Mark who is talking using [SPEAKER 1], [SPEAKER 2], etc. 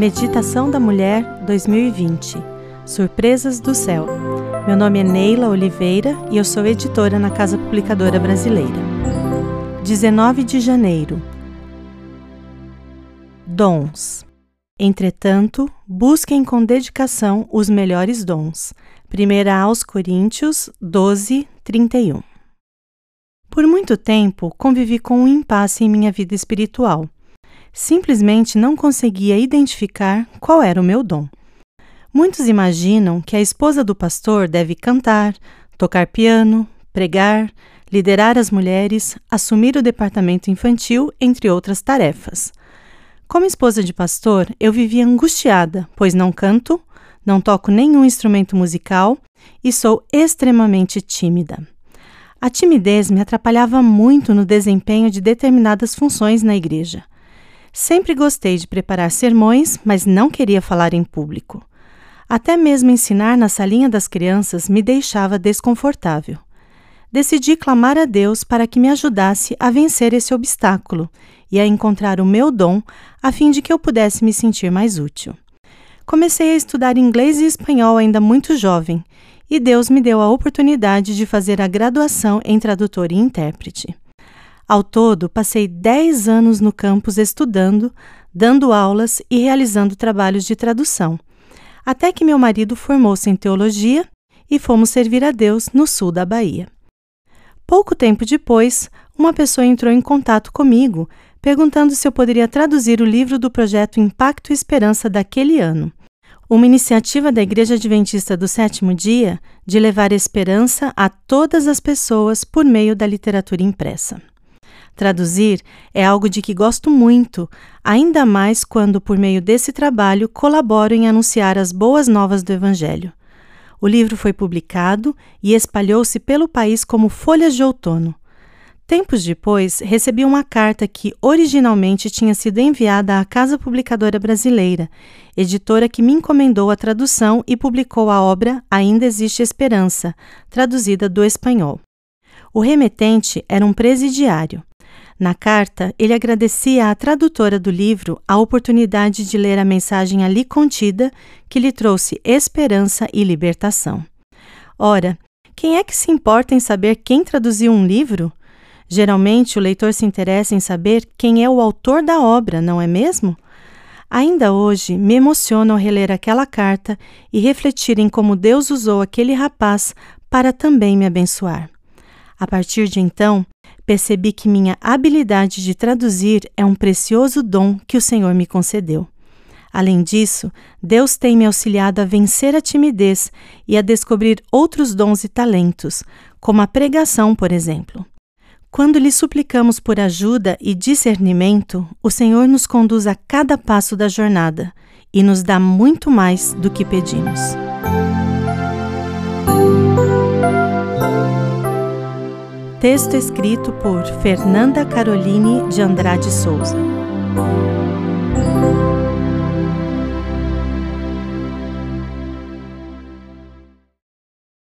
[SPEAKER 1] Meditação da Mulher 2020 Surpresas do Céu. Meu nome é Neila Oliveira e eu sou editora na Casa Publicadora Brasileira. 19 de janeiro. Dons. Entretanto, busquem com dedicação os melhores dons. 1 aos Coríntios 12, 31. Por muito tempo convivi com um impasse em minha vida espiritual simplesmente não conseguia identificar qual era o meu dom. Muitos imaginam que a esposa do pastor deve cantar, tocar piano, pregar, liderar as mulheres, assumir o departamento infantil, entre outras tarefas. Como esposa de pastor, eu vivia angustiada, pois não canto, não toco nenhum instrumento musical e sou extremamente tímida. A timidez me atrapalhava muito no desempenho de determinadas funções na igreja. Sempre gostei de preparar sermões, mas não queria falar em público. Até mesmo ensinar na salinha das crianças me deixava desconfortável. Decidi clamar a Deus para que me ajudasse a vencer esse obstáculo e a encontrar o meu dom a fim de que eu pudesse me sentir mais útil. Comecei a estudar inglês e espanhol ainda muito jovem, e Deus me deu a oportunidade de fazer a graduação em tradutor e intérprete. Ao todo, passei 10 anos no campus estudando, dando aulas e realizando trabalhos de tradução, até que meu marido formou-se em teologia e fomos servir a Deus no sul da Bahia. Pouco tempo depois, uma pessoa entrou em contato comigo, perguntando se eu poderia traduzir o livro do projeto Impacto e Esperança daquele ano, uma iniciativa da Igreja Adventista do Sétimo Dia de levar esperança a todas as pessoas por meio da literatura impressa. Traduzir é algo de que gosto muito, ainda mais quando, por meio desse trabalho, colaboro em anunciar as boas novas do Evangelho. O livro foi publicado e espalhou-se pelo país como folhas de outono. Tempos depois, recebi uma carta que originalmente tinha sido enviada à Casa Publicadora Brasileira, editora que me encomendou a tradução e publicou a obra Ainda Existe Esperança, traduzida do espanhol. O remetente era um presidiário. Na carta, ele agradecia à tradutora do livro a oportunidade de ler a mensagem ali contida, que lhe trouxe esperança e libertação. Ora, quem é que se importa em saber quem traduziu um livro? Geralmente o leitor se interessa em saber quem é o autor da obra, não é mesmo? Ainda hoje me emociona ao reler aquela carta e refletir em como Deus usou aquele rapaz para também me abençoar. A partir de então, percebi que minha habilidade de traduzir é um precioso dom que o Senhor me concedeu. Além disso, Deus tem me auxiliado a vencer a timidez e a descobrir outros dons e talentos, como a pregação, por exemplo. Quando lhe suplicamos por ajuda e discernimento, o Senhor nos conduz a cada passo da jornada e nos dá muito mais do que pedimos. Texto escrito por Fernanda Caroline de Andrade Souza.